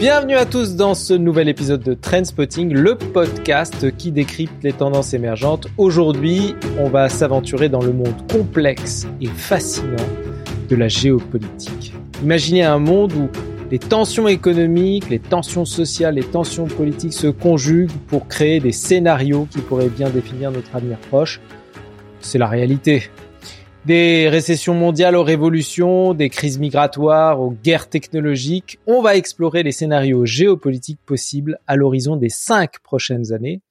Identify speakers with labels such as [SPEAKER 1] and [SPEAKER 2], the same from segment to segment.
[SPEAKER 1] Bienvenue à tous dans ce nouvel épisode de Trendspotting, le podcast qui décrypte les tendances émergentes. Aujourd'hui, on va s'aventurer dans le monde complexe et fascinant de la géopolitique. Imaginez un monde où les tensions économiques, les tensions sociales, les tensions politiques se conjuguent pour créer des scénarios qui pourraient bien définir notre avenir proche. C'est la réalité. Des récessions mondiales aux révolutions, des crises migratoires aux guerres technologiques, on va explorer les scénarios géopolitiques possibles à l'horizon des cinq prochaines années.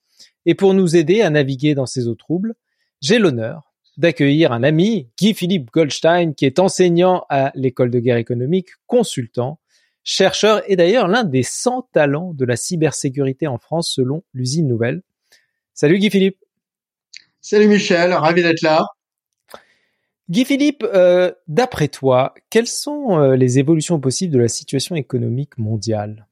[SPEAKER 1] Et pour nous aider à naviguer dans ces eaux troubles, j'ai l'honneur d'accueillir un ami, Guy-Philippe Goldstein, qui est enseignant à l'école de guerre économique, consultant, chercheur et d'ailleurs l'un des 100 talents de la cybersécurité en France selon l'usine nouvelle. Salut Guy-Philippe.
[SPEAKER 2] Salut Michel, ravi d'être là.
[SPEAKER 1] Guy-Philippe, euh, d'après toi, quelles sont euh, les évolutions possibles de la situation économique mondiale?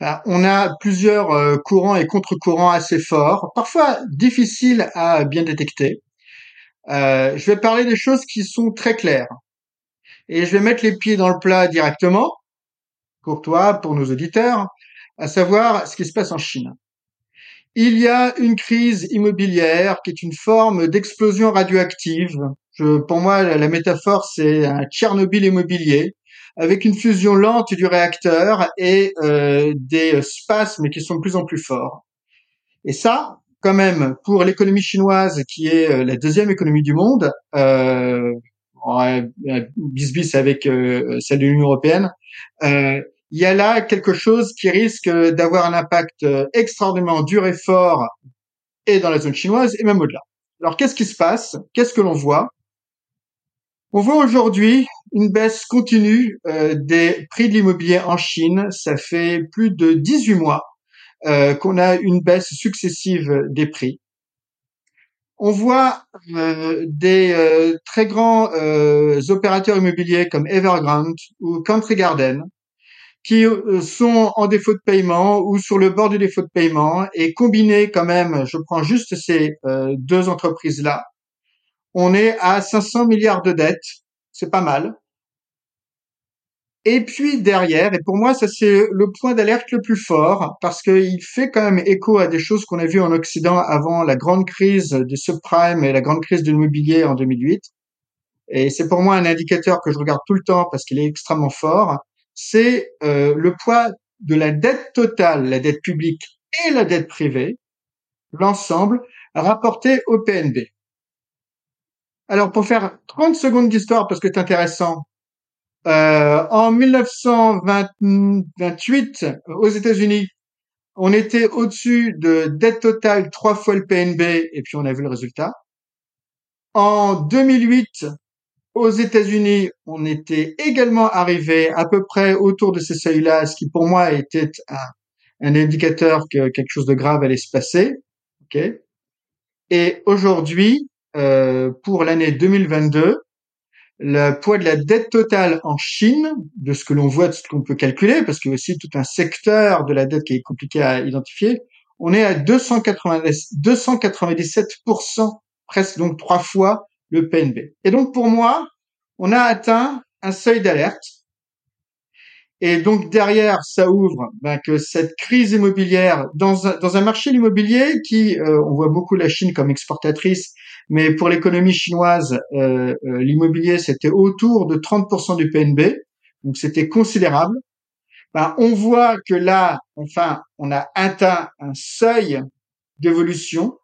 [SPEAKER 2] Bah, On a plusieurs euh, courants et contre-courants assez forts, parfois difficiles à bien détecter. je vais parler des choses qui sont très claires. Et je vais mettre les pieds dans le plat directement, pour toi, pour nos auditeurs, à savoir ce qui se passe en Chine. Il y a une crise immobilière qui est une forme d'explosion radioactive. Je, pour moi, la, métaphore, c'est un Tchernobyl immobilier, avec une fusion lente du réacteur et euh, des spasmes qui sont de plus en plus forts. Et ça, quand même, pour l'économie chinoise, qui est euh, la deuxième économie du monde, euh, bis bis avec euh, celle de l'Union européenne, euh, il y a là quelque chose qui risque d'avoir un impact euh, extraordinairement dur et fort et dans la zone chinoise et même au-delà. Alors qu'est-ce qui se passe? Qu'est-ce que l'on voit? On voit aujourd'hui une baisse continue euh, des prix de l'immobilier en Chine. Ça fait plus de 18 mois euh, qu'on a une baisse successive des prix. On voit des très grands opérateurs immobiliers comme Evergrande ou Country Garden qui euh, sont en défaut de paiement ou sur le bord du défaut de paiement et combiné quand même, je prends juste ces euh, deux entreprises-là, on est à 500 milliards de dettes, c'est pas mal. Et puis derrière, et pour moi ça c'est le point d'alerte le plus fort, parce qu'il fait quand même écho à des choses qu'on a vues en Occident avant la grande crise du subprime et la grande crise de l'immobilier en 2008. Et c'est pour moi un indicateur que je regarde tout le temps parce qu'il est extrêmement fort c'est euh, le poids de la dette totale, la dette publique et la dette privée, l'ensemble rapporté au PNB. Alors pour faire 30 secondes d'histoire parce que c'est intéressant, euh, en 1928 aux États-Unis, on était au-dessus de dette totale trois fois le PNB et puis on a vu le résultat. En 2008, aux États-Unis, on était également arrivé à peu près autour de ces seuils-là, ce qui pour moi était un, indicateur que quelque chose de grave allait se passer. Okay Et aujourd'hui, euh, pour l'année 2022, le poids de la dette totale en Chine, de ce que l'on voit, de ce qu'on peut calculer, parce qu'il y a aussi tout un secteur de la dette qui est compliqué à identifier, on est à 290, 297%, presque donc trois fois le PNB. Et donc pour moi, on a atteint un seuil d'alerte. Et donc derrière, ça ouvre ben, que cette crise immobilière dans un, dans un marché immobilier qui, euh, on voit beaucoup la Chine comme exportatrice, mais pour l'économie chinoise, euh, euh, l'immobilier c'était autour de 30% du PNB, donc c'était considérable. Ben, on voit que là, enfin, on a atteint un seuil d'évolution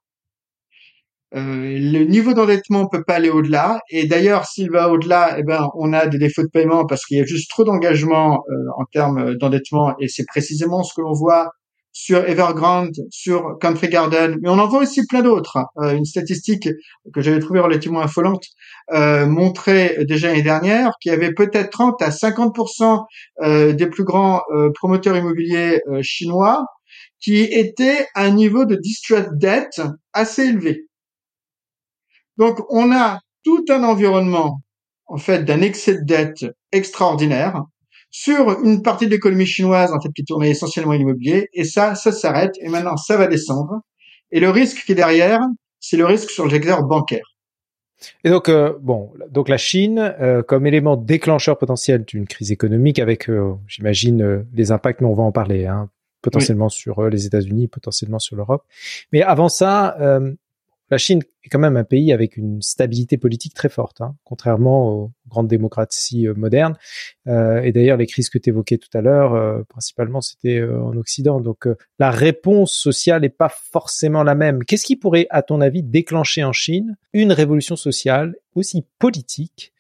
[SPEAKER 2] euh, le niveau d'endettement peut pas aller au-delà. Et d'ailleurs, s'il va au-delà, eh ben, on a des défauts de paiement parce qu'il y a juste trop d'engagement euh, en termes d'endettement. Et c'est précisément ce que l'on voit sur Evergrande, sur Country Garden, mais on en voit aussi plein d'autres. Euh, une statistique que j'avais trouvée relativement affolante montrait déjà l'année dernière qu'il y avait peut-être 30 à 50% des plus grands promoteurs immobiliers chinois qui étaient à un niveau de distress debt assez élevé. Donc, on a tout un environnement, en fait, d'un excès de dette extraordinaire sur une partie de l'économie chinoise, en fait, qui tournait essentiellement l'immobilier. Et ça, ça s'arrête. Et maintenant, ça va descendre. Et le risque qui est derrière, c'est le risque sur le secteur bancaire.
[SPEAKER 1] Et donc, euh, bon, donc la Chine, euh, comme élément déclencheur potentiel d'une crise économique, avec, euh, j'imagine, les impacts, mais on va en parler, hein, potentiellement sur les États-Unis, potentiellement sur l'Europe. Mais avant ça, la Chine est quand même un pays avec une stabilité politique très forte, hein, contrairement aux grandes démocraties euh, modernes. Euh, et d'ailleurs, les crises que tu évoquais tout à l'heure, euh, principalement, c'était en Occident. Donc, la réponse sociale n'est pas forcément la même. Qu'est-ce qui pourrait, à ton avis, déclencher en Chine une révolution sociale aussi politique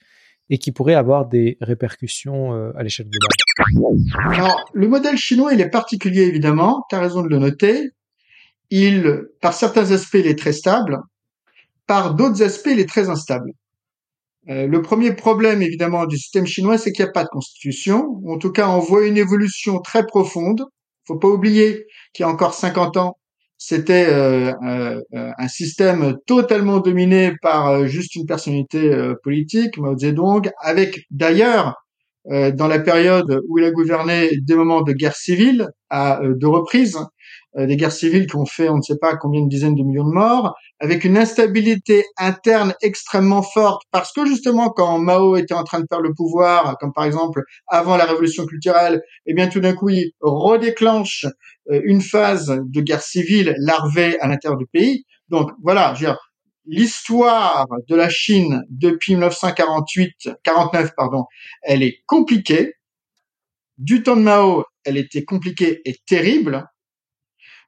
[SPEAKER 1] et qui pourrait avoir des répercussions à l'échelle globale?
[SPEAKER 2] Alors, le modèle chinois, il est particulier, évidemment. Tu as raison de le noter il, par certains aspects, il est très stable, par d'autres aspects, il est très instable. Euh, le premier problème, évidemment, du système chinois, c'est qu'il n'y a pas de constitution. En tout cas, on voit une évolution très profonde. Faut pas oublier qu'il y a encore 50 ans, c'était euh, euh, un système totalement dominé par juste une personnalité politique, Mao Zedong, avec d'ailleurs, dans la période où il a gouverné, des moments de guerre civile à deux reprises, euh, des guerres civiles qui ont fait on ne sait pas combien de dizaines de millions de morts, avec une instabilité interne extrêmement forte, parce que justement quand Mao était en train de faire le pouvoir, comme par exemple avant la révolution culturelle, eh bien tout d'un coup il redéclenche euh, une phase de guerre civile larvée à l'intérieur du pays. Donc voilà, l'histoire de la Chine depuis 1948, 49 pardon, elle est compliquée. Du temps de Mao, elle était compliquée et terrible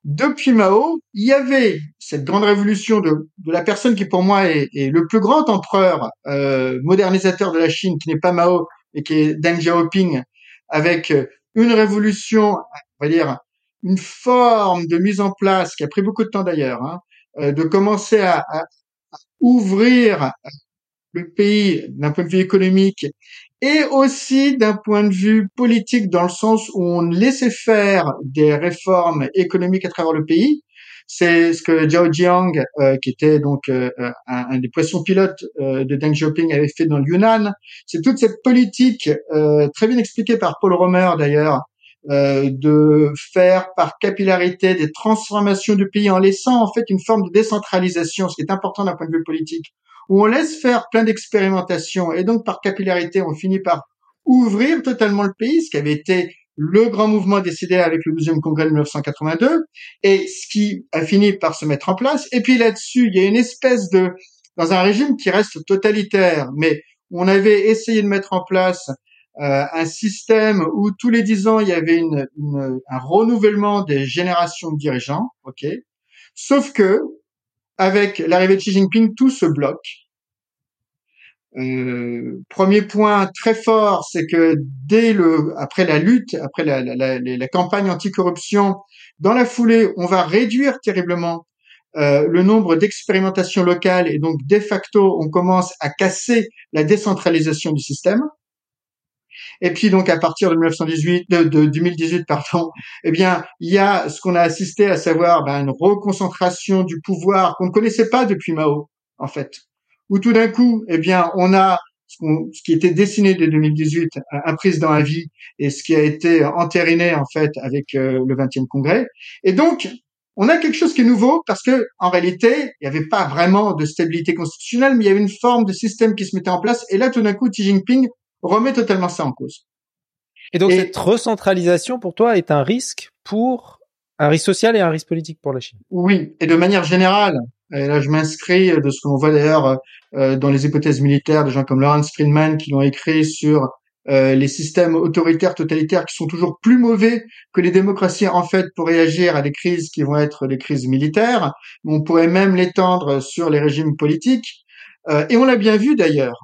[SPEAKER 2] depuis Mao, il y avait cette grande révolution de, de la personne qui pour moi est, est le plus grand empereur euh, modernisateur de la Chine, qui n'est pas Mao, et qui est Deng Xiaoping, avec euh, une révolution, on va dire, une forme de mise en place, qui a pris beaucoup de temps d'ailleurs, hein, euh, de commencer à, à, ouvrir le pays d'un point de vue économique et aussi d'un point de vue politique dans le sens où on laissait faire des réformes économiques à travers le pays. C'est ce que Zhao Jiang, euh, qui était donc euh, un, des poissons pilotes euh, de Deng Xiaoping, avait fait dans le Yunnan. C'est toute cette politique très bien expliquée par Paul Romer d'ailleurs, de faire par capillarité des transformations du pays en laissant en fait une forme de décentralisation, ce qui est important d'un point de vue politique où on laisse faire plein d'expérimentations et donc par capillarité, on finit par ouvrir totalement le pays, ce qui avait été le grand mouvement décidé avec le 12e congrès de 1982 et ce qui a fini par se mettre en place. Et puis là-dessus, il y a une espèce de, dans un régime qui reste totalitaire, mais on avait essayé de mettre en place euh, un système où tous les dix ans il y avait une, un renouvellement des générations de dirigeants, ok? Sauf que avec l'arrivée de Xi Jinping, tout se bloque. Euh, premier point très fort, c'est que dès le, après la lutte, après la, la, la, campagne anticorruption, dans la foulée, on va réduire terriblement euh, le nombre d'expérimentations locales et donc de facto, on commence à casser la décentralisation du système. Et puis donc à partir de 1918, de, de 2018, pardon, eh bien il y a ce qu'on a assisté à savoir ben, une reconcentration du pouvoir qu'on ne connaissait pas depuis Mao en fait, où tout d'un coup, eh bien on a ce, ce, qui était dessiné dès 2018, un président à vie, et ce qui a été entériné en fait avec euh, le 20e congrès. Et donc on a quelque chose qui est nouveau parce que en réalité, il n'y avait pas vraiment de stabilité constitutionnelle, mais il y avait une forme de système qui se mettait en place. Et là, tout d'un coup, Xi Jinping remet totalement ça en cause.
[SPEAKER 1] Et donc cette recentralisation pour toi est un risque pour un risque social et un risque politique pour la Chine?
[SPEAKER 2] Oui, et de manière générale, et là je m'inscris de ce qu'on voit d'ailleurs euh, dans les hypothèses militaires, de gens comme Lawrence Friedman qui l'ont écrit sur euh, les systèmes autoritaires totalitaires qui sont toujours plus mauvais que les démocraties en fait pour réagir à des crises qui vont être des crises militaires. On pourrait même l'étendre sur les régimes politiques. Euh, et on l'a bien vu d'ailleurs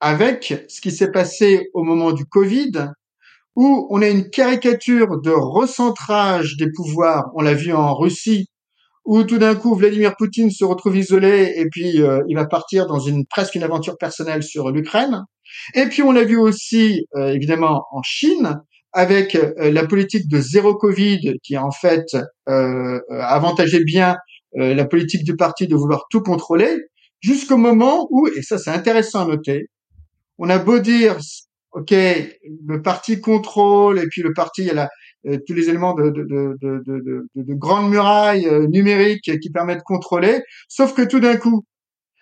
[SPEAKER 2] avec ce qui s'est passé au moment du Covid, où on a une caricature de recentrage des pouvoirs. On l'a vu en Russie, où tout d'un coup Vladimir Poutine se retrouve isolé et puis euh, il va partir dans une presque une aventure personnelle sur l'Ukraine. Et puis on l'a vu aussi euh, évidemment en Chine avec euh, la politique de zéro Covid qui en fait avantageait bien la politique du parti de vouloir tout contrôler jusqu'au moment où, et ça c'est intéressant à noter, on a beau dire, ok, le parti contrôle et puis le parti, il a euh, tous les éléments de, de, de, de, de grandes murailles euh, numériques qui permettent de contrôler, sauf que tout d'un coup,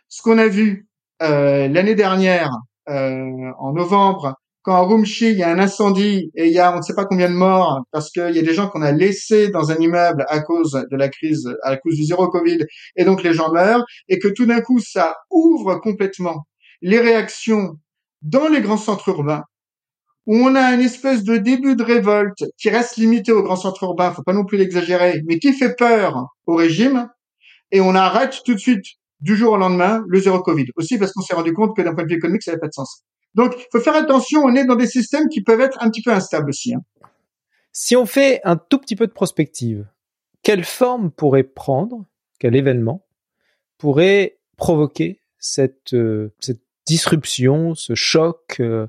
[SPEAKER 2] ce qu'on a vu euh, l'année dernière, en novembre, quand à Rumchi, il y a un incendie et il y a on ne sait pas combien de morts parce qu'il y a des gens qu'on a laissés dans un immeuble à cause de la crise, à cause du zéro Covid, et donc les gens meurent, et que tout d'un coup, ça ouvre complètement les réactions dans les grands centres urbains, où on a une espèce de début de révolte qui reste limité aux grands centres urbains, faut pas non plus l'exagérer, mais qui fait peur au régime, et on arrête tout de suite du jour au lendemain le zéro Covid. Aussi parce qu'on s'est rendu compte que d'un point de vue économique, ça n'avait pas de sens. Donc, il faut faire attention, on est dans des systèmes qui peuvent être un petit peu instables aussi. Hein.
[SPEAKER 1] Si on fait un tout petit peu de prospective, quelle forme pourrait prendre, quel événement pourrait provoquer cette, euh, cette disruption, ce choc euh,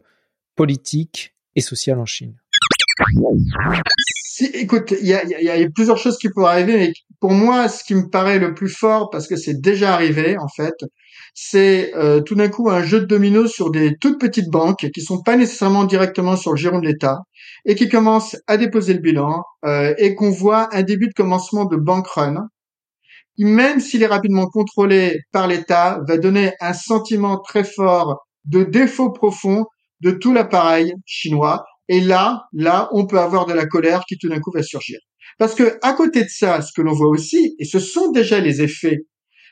[SPEAKER 1] politique et social en Chine.
[SPEAKER 2] Écoute, il y a, y a, plusieurs choses qui pourraient arriver, mais pour moi, ce qui me paraît le plus fort, parce que c'est déjà arrivé en fait, c'est euh, tout d'un coup un jeu de dominos sur des toutes petites banques qui sont pas nécessairement directement sur le giron de l'État et qui commencent à déposer le bilan euh, et qu'on voit un début de commencement de bank run même s'il est rapidement contrôlé par l'État, va donner un sentiment très fort de défaut profond de tout l'appareil chinois. Et là, là, on peut avoir de la colère qui tout d'un coup va surgir. Parce que à côté de ça, ce que l'on voit aussi, et ce sont déjà les effets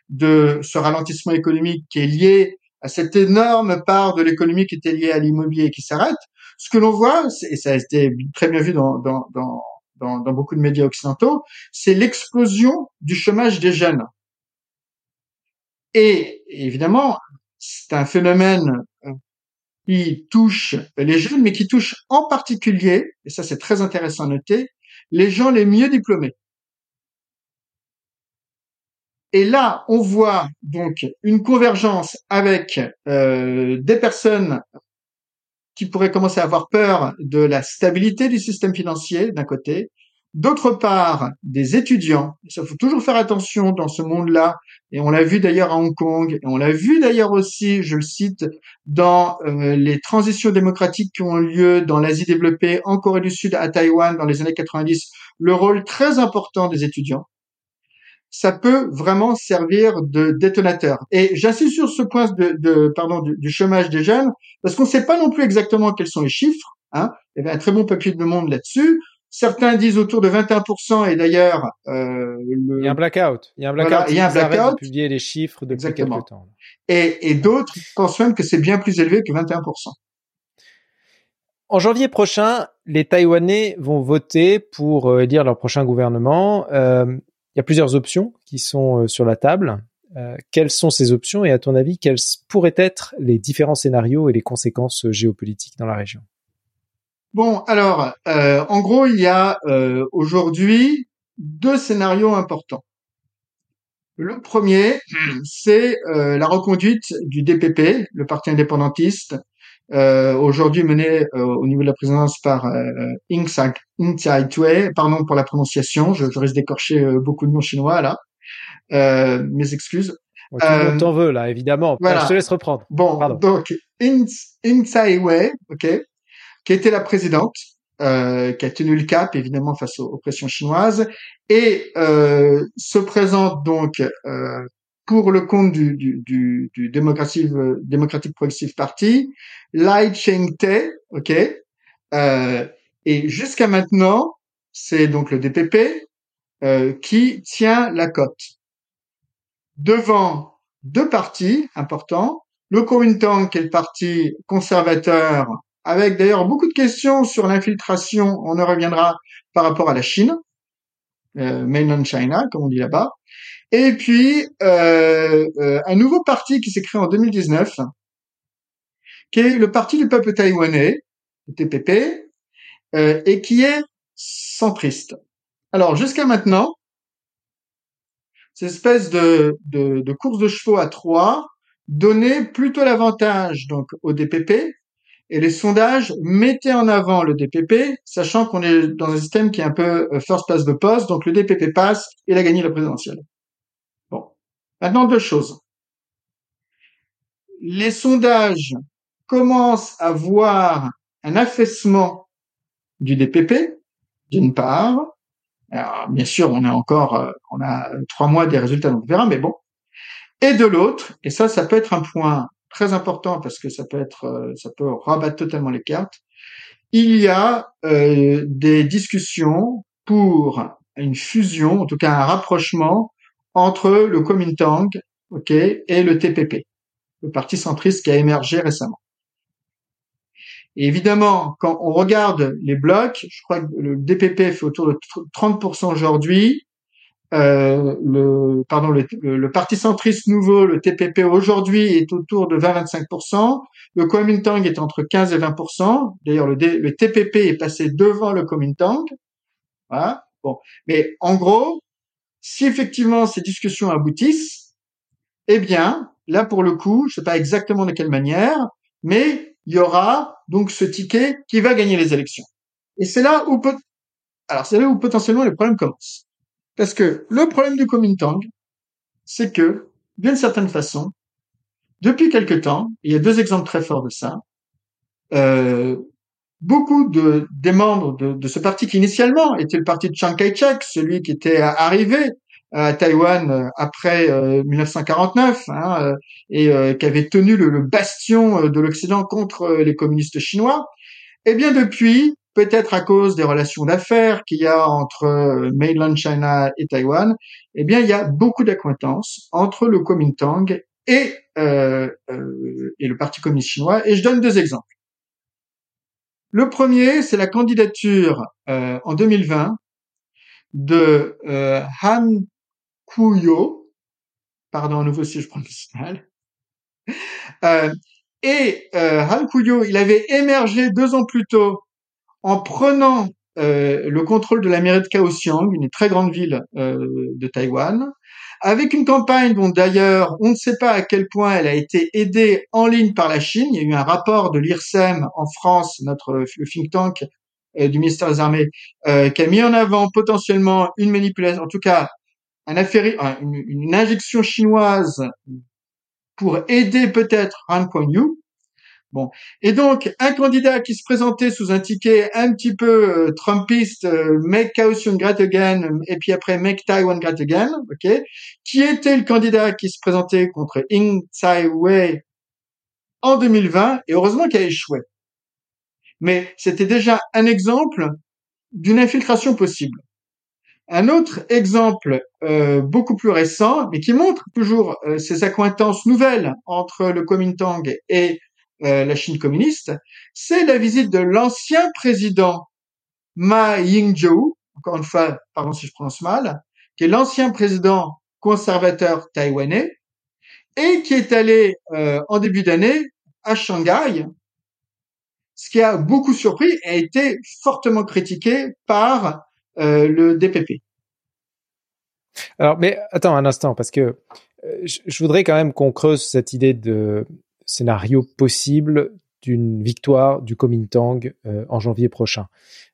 [SPEAKER 2] de ce ralentissement économique qui est lié à cette énorme part de l'économie qui était liée à l'immobilier qui s'arrête, ce que l'on voit, et ça a été très bien vu dans, dans, dans, dans beaucoup de médias occidentaux, c'est l'explosion du chômage des jeunes. Et évidemment, c'est un phénomène euh, qui touche les jeunes, mais qui touche en particulier, et ça c'est très intéressant à noter, les gens les mieux diplômés. Et là, on voit donc une convergence avec euh, des personnes qui pourraient commencer à avoir peur de la stabilité du système financier d'un côté, d'autre part des étudiants. Ça faut toujours faire attention dans ce monde-là, et on l'a vu d'ailleurs à Hong Kong, et on l'a vu d'ailleurs aussi, je le cite, dans euh, les transitions démocratiques qui ont lieu dans l'Asie développée, en Corée du Sud, à Taïwan dans les années 90, le rôle très important des étudiants ça peut vraiment servir de détonateur. Et j'insiste sur ce point de, de pardon du, chômage des jeunes parce qu'on ne sait pas non plus exactement quels sont les chiffres. Hein. Il y avait un très bon papier de Monde là-dessus. Certains disent autour de 21%, et d'ailleurs,
[SPEAKER 1] euh, le... il y a un blackout. Il y a un blackout. il y a un blackout. De publier les chiffres depuis Exactement. quelques temps.
[SPEAKER 2] Et, et d'autres pensent même que c'est bien plus élevé que 21%.
[SPEAKER 1] En janvier prochain, les Taïwanais vont voter pour euh, élire leur prochain gouvernement. Euh, il y a plusieurs options qui sont euh, sur la table. Euh, quelles sont ces options et à ton avis, quels pourraient être les différents scénarios et les conséquences géopolitiques dans la région?
[SPEAKER 2] Bon, alors, euh, en gros, il y a aujourd'hui deux scénarios importants. Le premier, c'est la reconduite du DPP, le parti indépendantiste, euh, aujourd'hui mené euh, au niveau de la présidence par euh, Ing Tsai pardon pour la prononciation, je, je risque d'écorcher euh, beaucoup de noms chinois là. Euh, mes excuses.
[SPEAKER 1] tout le monde t'en veut là, évidemment. Voilà. je te laisse reprendre.
[SPEAKER 2] Bon, donc Ing, Tsai Wei, ok, qui était la présidente, euh, qui a tenu le cap évidemment face aux, aux pressions chinoises, et euh, se présente donc euh, pour le compte du, du, du, du Democratic, Democratic Progressive Party, Lai Cheng-te, ok, euh, et jusqu'à maintenant, c'est donc le DPP euh, qui tient la cote. Devant deux partis importants, le Kuomintang qui est le parti conservateur, avec d'ailleurs beaucoup de questions sur l'infiltration, on en reviendra par rapport à la Chine, euh, mainland China, comme on dit là-bas, et puis, euh, euh, un nouveau parti qui s'est créé en 2019, qui est le Parti du peuple taïwanais, le TPP, euh, et qui est centriste. Alors, jusqu'à maintenant, cette espèce de, de, de, course de chevaux à trois donnait plutôt l'avantage donc au DPP, et les sondages mettaient en avant le DPP, sachant qu'on est dans un système qui est un peu first pass de poste, donc le DPP passe, et il a gagné la présidentielle. Maintenant, deux choses. Les sondages commencent à voir un affaissement du DPP, d'une part. Alors, bien sûr, on a encore, euh, on a trois mois des résultats, donc on verra, mais bon. Et de l'autre, et ça, ça peut être un point très important parce que ça peut être, euh, ça peut rabattre totalement les cartes. Il y a euh, des discussions pour une fusion, en tout cas un rapprochement entre le Kuomintang, ok, et le TPP, le parti centriste qui a émergé récemment. Évidemment, quand on regarde les blocs, je crois que le DPP fait autour de 30% aujourd'hui, euh, le, pardon, le, parti centriste nouveau, le TPP aujourd'hui est autour de 20-25%. Le Kuomintang est entre 15 et 20%. D'ailleurs, le, le, TPP est passé devant le Kuomintang. Voilà. Bon, mais en gros, si effectivement ces discussions aboutissent, eh bien, là pour le coup, je sais pas exactement de quelle manière, mais il y aura donc ce ticket qui va gagner les élections. Et c'est là où peut, alors c'est là où potentiellement les problèmes commencent. Parce que le problème du Kuomintang, c'est que, d'une certaine façon, depuis quelque temps, il y a deux exemples très forts de ça, euh, beaucoup de, des membres de, de, ce parti qui initialement était le parti de Chiang Kai-shek, celui qui était arrivé à Taïwan euh, après 1949 euh, hein, euh, et qui avait tenu le, le bastion de l'Occident contre les communistes chinois, eh bien depuis, peut-être à cause des relations d'affaires qu'il y a entre mainland China et Taïwan, eh bien il y a beaucoup d'acquaintances entre le Kuomintang et, euh, et le Parti communiste chinois. Et je donne deux exemples. Le premier, c'est la candidature euh, en 2020 de euh, Han Kuyo, pardon à nouveau si je prononce mal, euh, et euh, Han Kuyo, il avait émergé deux ans plus tôt en prenant euh, le contrôle de la mairie de Kaohsiung, une très grande ville de Taïwan, avec une campagne dont d'ailleurs on ne sait pas à quel point elle a été aidée en ligne par la Chine. Il y a eu un rapport de l'IRSEM en France, notre think tank euh, du ministère des Armées, euh, qui a mis en avant potentiellement une manipulation, en tout cas un une, injection chinoise pour aider peut-être Han Kuan-yu. Bon, et donc un candidat qui se présentait sous un ticket un petit peu euh, trumpiste, euh, Make Kaohsiung Great Again, et puis après Make Taiwan Great Again, ok, qui était le candidat qui se présentait contre Ing Tsai Wei en 2020, et heureusement qu'il a échoué. Mais c'était déjà un exemple d'une infiltration possible. Un autre exemple euh, beaucoup plus récent, mais qui montre toujours euh, ces accointances nouvelles entre le Kuomintang et euh, la Chine communiste, c'est la visite de l'ancien président Ma Ying-jeou, encore une fois, pardon si je prononce mal, qui est l'ancien président conservateur taïwanais, et qui est allé en début d'année à Shanghai, ce qui a beaucoup surpris et a été fortement critiqué par euh, le DPP.
[SPEAKER 1] Alors, mais attends un instant, parce que euh, je, voudrais quand même qu'on creuse cette idée de scénario possible d'une victoire du Kuomintang euh, en janvier prochain.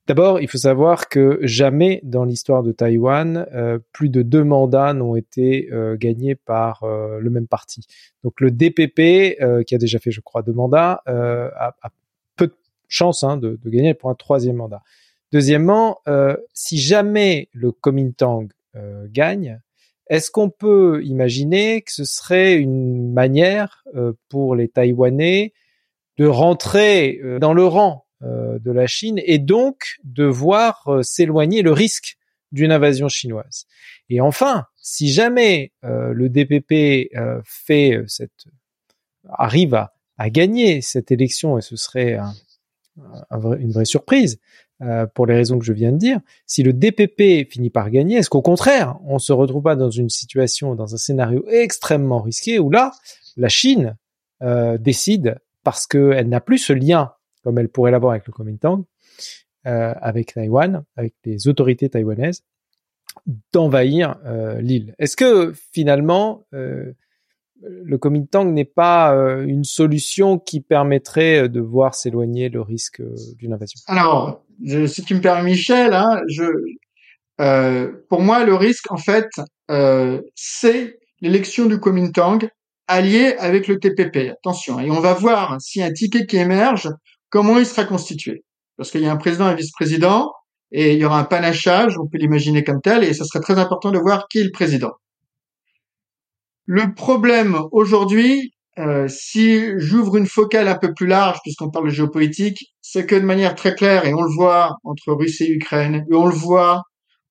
[SPEAKER 1] D'abord, il faut savoir que jamais dans l'histoire de Taïwan, plus de deux mandats n'ont été gagnés par le même parti. Donc le DPP, qui a déjà fait, je crois, deux mandats, a, peu de chance hein, de, gagner pour un troisième mandat. Deuxièmement, euh, si jamais le Kuomintang euh, gagne, est-ce qu'on peut imaginer que ce serait une manière euh, pour les Taïwanais de rentrer euh, dans le rang euh, de la Chine et donc de voir s'éloigner le risque d'une invasion chinoise? Et enfin, si jamais le DPP fait cette arrive à, à, gagner cette élection et ce serait un, un, une vraie surprise, euh, pour les raisons que je viens de dire, si le DPP finit par gagner, est-ce qu'au contraire, on se retrouve pas dans une situation, dans un scénario extrêmement risqué où là, la Chine euh, décide, parce qu'elle n'a plus ce lien, comme elle pourrait l'avoir avec le Kuomintang, euh, avec Taïwan, avec les autorités taïwanaises, d'envahir euh, l'île. Est-ce que finalement, euh, le Kuomintang n'est pas euh, une solution qui permettrait euh, de voir s'éloigner le risque euh, d'une invasion.
[SPEAKER 2] Alors, si tu me permets, Michel, hein, je, pour moi, le risque, en fait, c'est l'élection du Kuomintang allié avec le TPP. Attention, et on va voir si un ticket qui émerge, comment il sera constitué. Parce qu'il y a un président et un vice-président, et il y aura un panachage, on peut l'imaginer comme tel, et ce serait très important de voir qui est le président. Le problème aujourd'hui, euh, si j'ouvre une focale un peu plus large, puisqu'on parle de géopolitique, c'est que de manière très claire, et on le voit entre Russie et Ukraine, et on le voit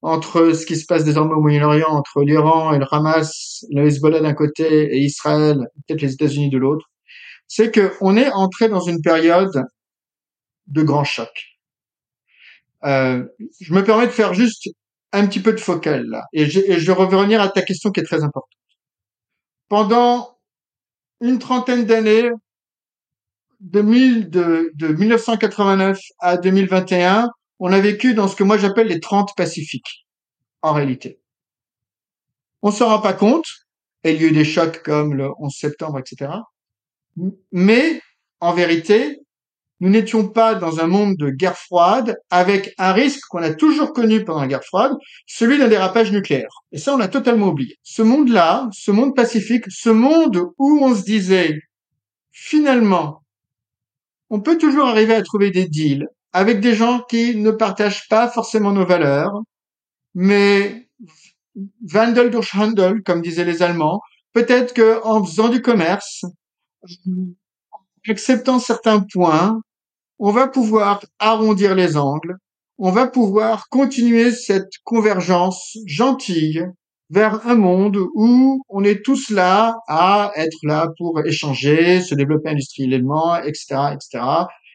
[SPEAKER 2] entre ce qui se passe désormais au Moyen-Orient, entre l'Iran et le Hamas, le Hezbollah d'un côté et Israël, peut-être les États-Unis de l'autre, c'est qu'on est entré dans une période de grand choc. Euh, je me permets de faire juste un petit peu de focale là, et je, et je vais revenir à ta question qui est très importante. Pendant une trentaine d'années, de, de, de 1989 à 2021, on a vécu dans ce que moi j'appelle les 30 pacifiques, en réalité. On s'en rend pas compte, et il y a eu des chocs comme le 11 septembre, etc. Mais, en vérité, nous n'étions pas dans un monde de guerre froide avec un risque qu'on a toujours connu pendant la guerre froide, celui d'un dérapage nucléaire. Et ça, on l'a totalement oublié. Ce monde-là, ce monde pacifique, ce monde où on se disait, finalement, on peut toujours arriver à trouver des deals avec des gens qui ne partagent pas forcément nos valeurs, mais Wandel durch Handel, comme disaient les Allemands, peut-être que en faisant du commerce, acceptant certains points, on va pouvoir arrondir les angles, on va pouvoir continuer cette convergence gentille vers un monde où on est tous là à être là pour échanger, se développer industriellement, etc., etc.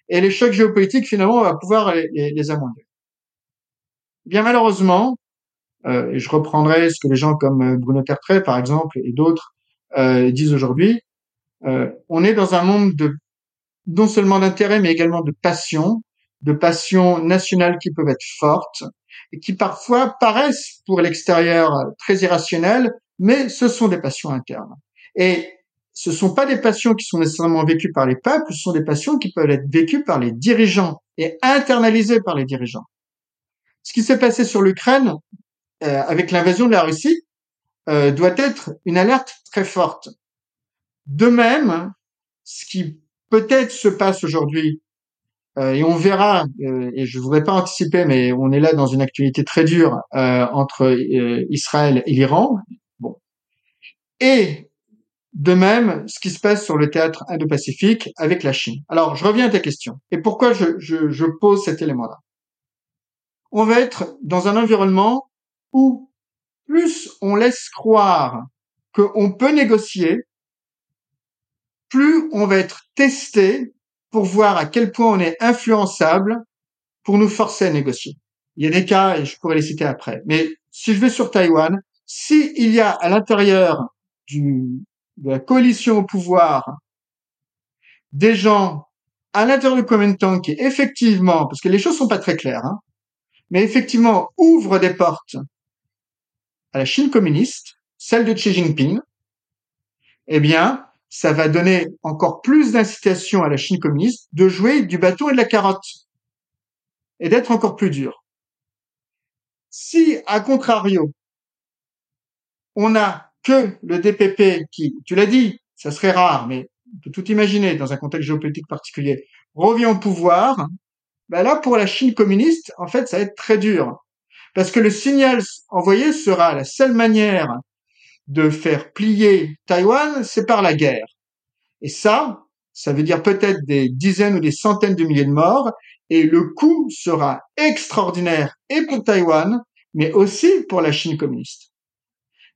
[SPEAKER 2] Et les chocs géopolitiques, finalement, on va pouvoir les, amoindrir. Bien malheureusement, euh, je reprendrai ce que les gens comme euh, Bruno Tertrais, par exemple, et d'autres euh, disent aujourd'hui, on est dans un monde de non seulement d'intérêt, mais également de passion, de passions nationales qui peuvent être fortes et qui parfois paraissent pour l'extérieur très irrationnelles, mais ce sont des passions internes. Et ce sont pas des passions qui sont nécessairement vécues par les peuples, ce sont des passions qui peuvent être vécues par les dirigeants et internalisées par les dirigeants. Ce qui s'est passé sur l'Ukraine euh, avec l'invasion de la Russie euh, doit être une alerte très forte. De même, ce qui peut-être se passe aujourd'hui, euh, et on verra, euh, et je voudrais pas anticiper, mais on est là dans une actualité très dure euh, entre Israël et l'Iran. Bon. Et de même, ce qui se passe sur le théâtre Indo-Pacifique avec la Chine. Alors, je reviens à ta question. Et pourquoi je, je, je pose cet élément-là? On va être dans un environnement où plus on laisse croire qu'on peut négocier, plus on va être testé pour voir à quel point on est influençable pour nous forcer à négocier. Il y a des cas, et je pourrais les citer après. Mais si je vais sur Taïwan, s'il y a à l'intérieur de la coalition au pouvoir des gens à l'intérieur du Kuomintang qui effectivement, parce que les choses sont pas très claires, hein, mais effectivement ouvrent des portes à la Chine communiste, celle de Xi Jinping, eh bien, ça va donner encore plus d'incitation à la Chine communiste de jouer du bâton et de la carotte et d'être encore plus dur. Si, à contrario, on a que le DPP qui, tu l'as dit, ça serait rare, mais on peut tout imaginer dans un contexte géopolitique particulier, revient au pouvoir, ben là, pour la Chine communiste, en fait, ça va être très dur. Parce que le signal envoyé sera la seule manière de faire plier Taïwan, c'est par la guerre. Et ça, ça veut dire peut-être des dizaines ou des centaines de milliers de morts, et le coût sera extraordinaire et pour Taïwan, mais aussi pour la Chine communiste.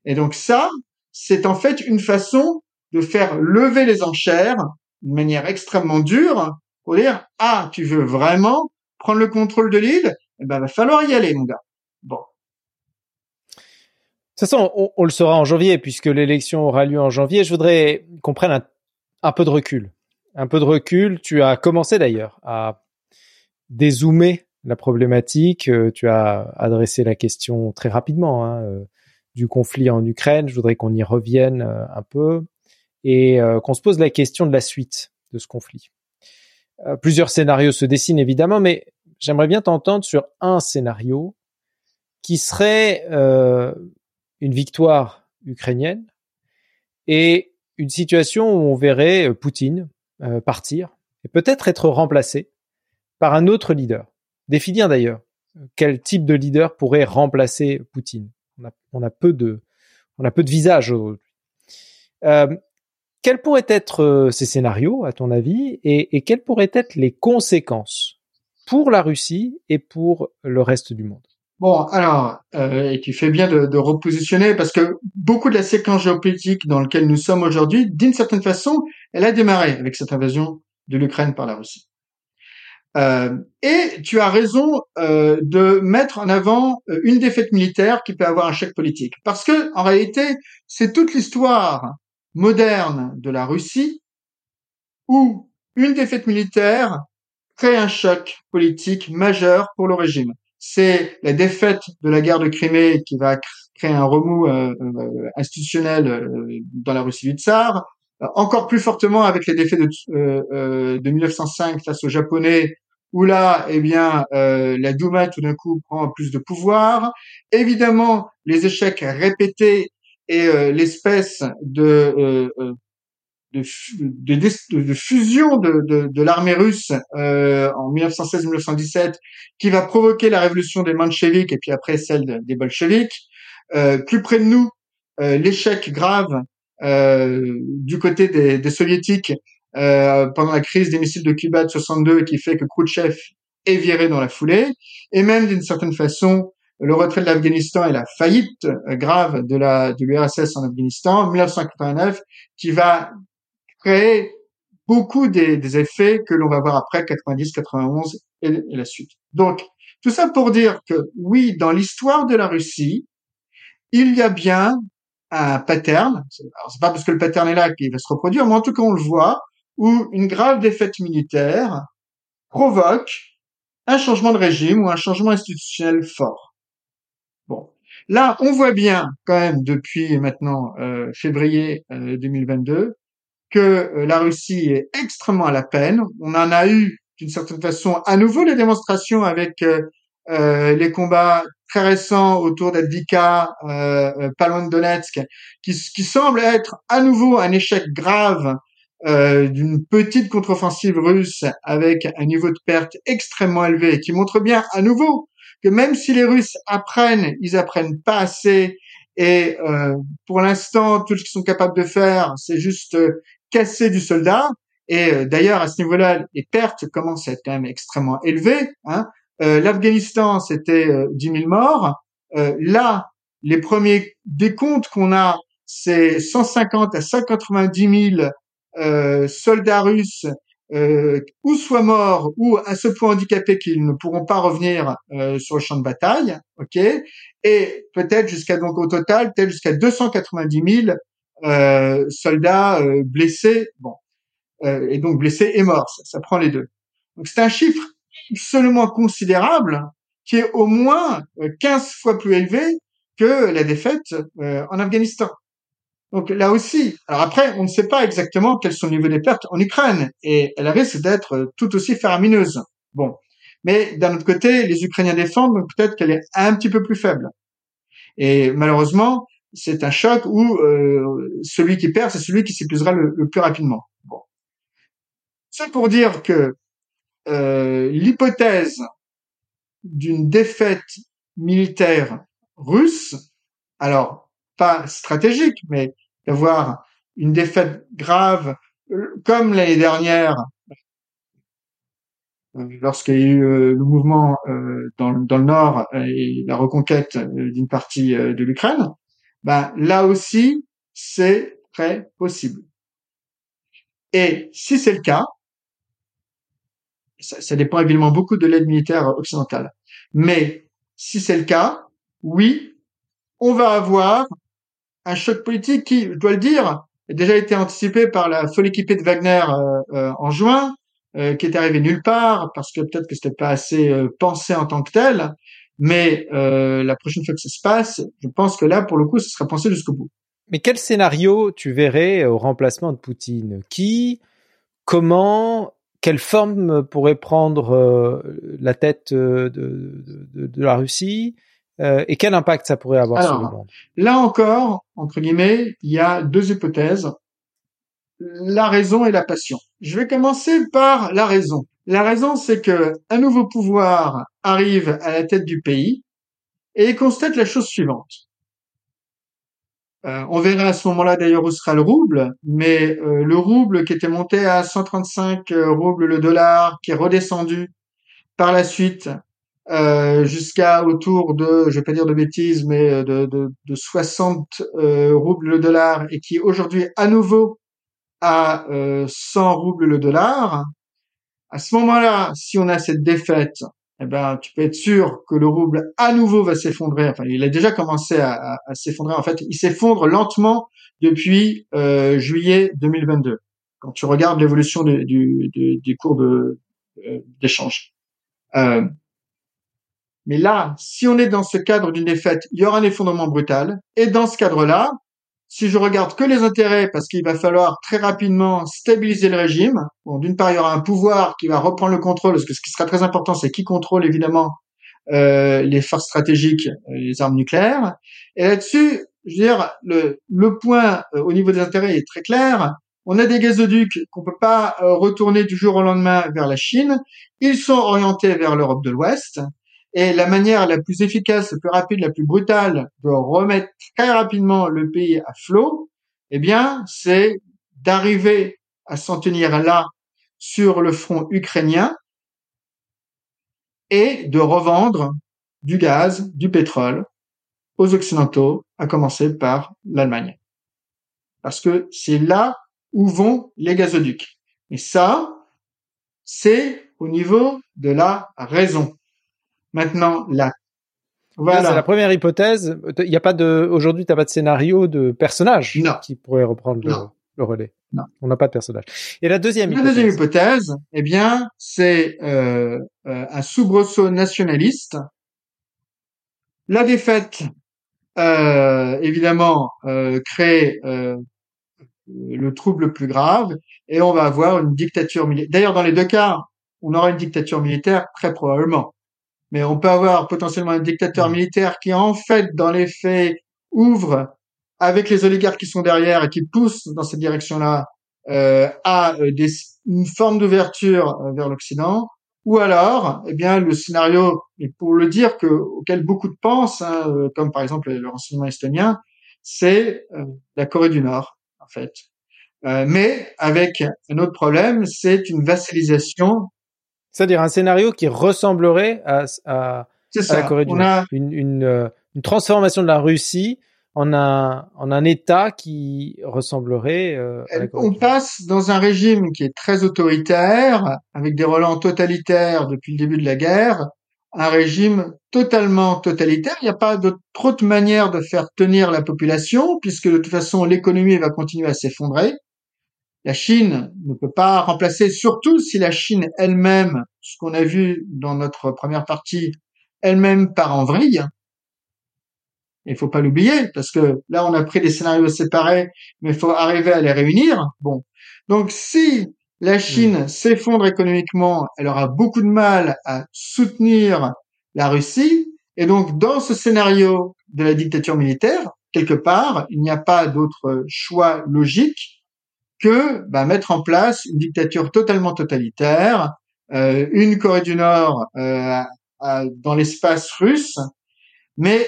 [SPEAKER 2] Et donc ça, c'est en fait une façon de faire lever les enchères d'une manière extrêmement dure pour dire ah tu veux vraiment prendre le contrôle de l'île, eh ben va falloir y aller mon gars. Bon,
[SPEAKER 1] de toute façon, on, le saura en janvier, puisque l'élection aura lieu en janvier. Je voudrais qu'on prenne un, peu de recul. Un peu de recul. Tu as commencé d'ailleurs à dézoomer la problématique. Euh, tu as adressé la question très rapidement hein, euh, du conflit en Ukraine. Je voudrais qu'on y revienne euh, un peu et qu'on se pose la question de la suite de ce conflit. plusieurs scénarios se dessinent évidemment, mais j'aimerais bien t'entendre sur un scénario qui serait une victoire ukrainienne et une situation où on verrait euh, Poutine euh, partir et peut-être être remplacé par un autre leader. Définir d'ailleurs quel type de leader pourrait remplacer Poutine? On a, peu de on visages aujourd'hui. Euh, quels pourraient être ces scénarios, à ton avis, et quelles pourraient être les conséquences pour la Russie et pour le reste du monde?
[SPEAKER 2] Bon, alors, euh, et tu fais bien de, de, repositionner parce que beaucoup de la séquence géopolitique dans laquelle nous sommes aujourd'hui, d'une certaine façon, elle a démarré avec cette invasion de l'Ukraine par la Russie. Euh, et tu as raison euh, de mettre en avant euh, une défaite militaire qui peut avoir un chèque politique, parce que en réalité, c'est toute l'histoire moderne de la Russie où une défaite militaire crée un choc politique majeur pour le régime c'est la défaite de la guerre de Crimée qui va créer un remous euh, euh, institutionnel euh, dans la Russie du tsar, encore plus fortement avec les défaits de, de 1905 face aux Japonais, où là, eh bien, la Douma tout d'un coup prend plus de pouvoir. Évidemment, les échecs répétés et l'espèce de de, de, fusion de, de, l'armée russe euh, en 1916-1917 qui va provoquer la révolution des mencheviks et puis après celle des bolcheviks. Euh, plus près de nous, euh, l'échec grave euh, du côté des, des soviétiques euh, pendant la crise des missiles de Cuba de 62 qui fait que Khrouchtchev est viré dans la foulée et même d'une certaine façon le retrait de l'Afghanistan et la faillite grave de la de l'URSS en Afghanistan 1989 qui va beaucoup des, effets que l'on va voir après 90, 91 et, la suite. Donc, tout ça pour dire que oui, dans l'histoire de la Russie, il y a bien un pattern. C'est pas parce que le pattern est là qu'il va se reproduire, mais en tout cas, on le voit, où une grave défaite militaire provoque un changement de régime ou un changement institutionnel fort. Bon, là, on voit bien quand même depuis maintenant euh, février 2022 euh, que euh, la Russie est extrêmement à la peine. On en a eu d'une certaine façon à nouveau les démonstrations avec euh, euh les combats très récents autour d'Advika, euh, euh, pas loin de Donetsk, qui, qui semble être à nouveau un échec grave euh, d'une petite contre-offensive russe avec un niveau de perte extrêmement élevé, qui montre bien à nouveau que même si les Russes apprennent, ils apprennent pas assez. Et euh, pour l'instant, tout ce qu'ils sont capables de faire, c'est juste casser du soldat. Et euh, d'ailleurs, à ce niveau-là, les pertes commencent à être quand même extrêmement élevées. Hein. Euh, L'Afghanistan, c'était euh, 10 000 morts. Euh, là, les premiers décomptes qu'on a, c'est 150 à 190 000 euh, soldats russes euh, ou soit morts ou à ce point handicapés qu'ils ne pourront pas revenir sur le champ de bataille, ok, et peut-être jusqu'à donc au total peut-être jusqu'à 290 000 euh, soldats euh, blessés, bon, euh, et donc blessés et morts, ça, prend les deux. Donc c'est un chiffre absolument considérable qui est au moins 15 fois plus élevé que la défaite en Afghanistan. Donc là aussi, alors après, on ne sait pas exactement quels sont les niveaux des pertes en Ukraine, et elle risque d'être tout aussi faramineuse. Bon, mais d'un autre côté, les Ukrainiens défendent, donc peut-être qu'elle est un petit peu plus faible. Et malheureusement, c'est un choc où euh, celui qui perd, c'est celui qui s'épuisera le, plus rapidement. Bon. C'est pour dire que euh, l'hypothèse d'une défaite militaire russe, alors pas stratégique, mais d'avoir une défaite grave, euh, comme l'année dernière, lorsqu'il y a eu le mouvement dans, dans, le nord et la reconquête d'une partie de l'Ukraine, ben là aussi, c'est très possible. Et si c'est le cas, ça, dépend évidemment beaucoup de l'aide militaire occidentale, mais si c'est le cas, oui, on va avoir un choc politique qui, je dois le dire, a déjà été anticipé par la folle équipée de Wagner euh, euh, en juin, euh, qui est arrivé nulle part parce que peut-être que c'était pas assez pensé en tant que tel, mais euh, la prochaine fois que ça se passe, je pense que là, pour le coup, ce sera pensé jusqu'au bout.
[SPEAKER 1] Mais quel scénario tu verrais au remplacement de Poutine? Qui? Comment? Quelle forme pourrait prendre euh, la tête de, de, de, de la Russie? Euh, Et quel impact ça pourrait avoir sur le monde?
[SPEAKER 2] Là encore, entre guillemets, il y a deux hypothèses. La raison et la passion. Je vais commencer par la raison. La raison, c'est que un nouveau pouvoir arrive à la tête du pays et constate la chose suivante. Euh, on verra à ce moment-là d'ailleurs où sera le rouble, mais euh, le rouble qui était monté à 135 euh, roubles le dollar, qui est redescendu par la suite jusqu'à autour de, je vais pas dire de bêtises, mais de 60 roubles le dollar et qui aujourd'hui à nouveau à 100 roubles le dollar. À ce moment-là, si on a cette défaite, eh ben, tu peux être sûr que le rouble à nouveau va s'effondrer. Enfin, il a déjà commencé à, s'effondrer. En fait, il s'effondre lentement depuis euh, juillet 2022. Quand tu regardes l'évolution du, du, cours de euh, d'échange. Euh, mais là, si on est dans ce cadre d'une défaite, il y aura un effondrement brutal. Et dans ce cadre-là, si je regarde que les intérêts, parce qu'il va falloir très rapidement stabiliser le régime, bon, d'une part, il y aura un pouvoir qui va reprendre le contrôle, parce que ce qui sera très important, c'est qui contrôle évidemment euh, les forces stratégiques, euh, les armes nucléaires. Et là-dessus, je veux dire, le, point euh, au niveau des intérêts est très clair. On a des gazoducs qu'on peut pas retourner du jour au lendemain vers la Chine. Ils sont orientés vers l'Europe de l'Ouest. Et la manière la plus efficace, la plus rapide, la plus brutale de remettre très rapidement le pays à flot, eh bien, c'est d'arriver à s'en tenir là sur le front ukrainien et de revendre du gaz, du pétrole aux Occidentaux, à commencer par l'Allemagne. Parce que c'est là où vont les gazoducs. Et ça, c'est au niveau de la raison. Maintenant, là.
[SPEAKER 1] Voilà. C'est la première hypothèse. Il n'y a pas de, aujourd'hui, tu n'as pas de scénario de personnage qui pourrait reprendre le, relais.
[SPEAKER 2] Non.
[SPEAKER 1] On n'a pas de personnage. Et la deuxième
[SPEAKER 2] hypothèse. La deuxième hypothèse, eh bien, c'est euh, euh, un soubresaut nationaliste. La défaite, euh, évidemment, euh, crée euh, le trouble le plus grave, et on va avoir une dictature militaire. D'ailleurs, dans les deux cas, on aura une dictature militaire très probablement mais on peut avoir potentiellement un dictateur militaire qui, en fait, dans les faits, ouvre avec les oligarques qui sont derrière et qui poussent dans cette direction-là euh, à euh, des, une forme d'ouverture euh, vers l'Occident, ou alors, eh bien, le scénario, et pour le dire que auquel beaucoup de pensent, hein, euh, comme par exemple le renseignement estonien, c'est la Corée du Nord, en fait. mais avec un autre problème, c'est une vassalisation
[SPEAKER 1] c'est-à-dire un scénario qui ressemblerait à, à, la Corée du Nord. Une, euh, une, transformation de la Russie en un, en un État qui ressemblerait euh, à la Corée
[SPEAKER 2] On passe dans un régime qui est très autoritaire, avec des relents totalitaires depuis le début de la guerre, un régime totalement totalitaire. Il n'y a pas de trop de manières de faire tenir la population, puisque de toute façon l'économie va continuer à s'effondrer. La Chine ne peut pas remplacer, surtout si la Chine elle-même, ce qu'on a vu dans notre première partie, elle-même part en vrille. Il faut pas l'oublier, parce que là, on a pris des scénarios séparés, mais il faut arriver à les réunir. Bon. Donc, si la Chine hmm. s'effondre économiquement, elle aura beaucoup de mal à soutenir la Russie. Et donc, dans ce scénario de la dictature militaire, quelque part, il n'y a pas d'autre choix logique que bah, mettre en place une dictature totalement totalitaire, euh, une Corée du Nord euh, dans l'espace russe, mais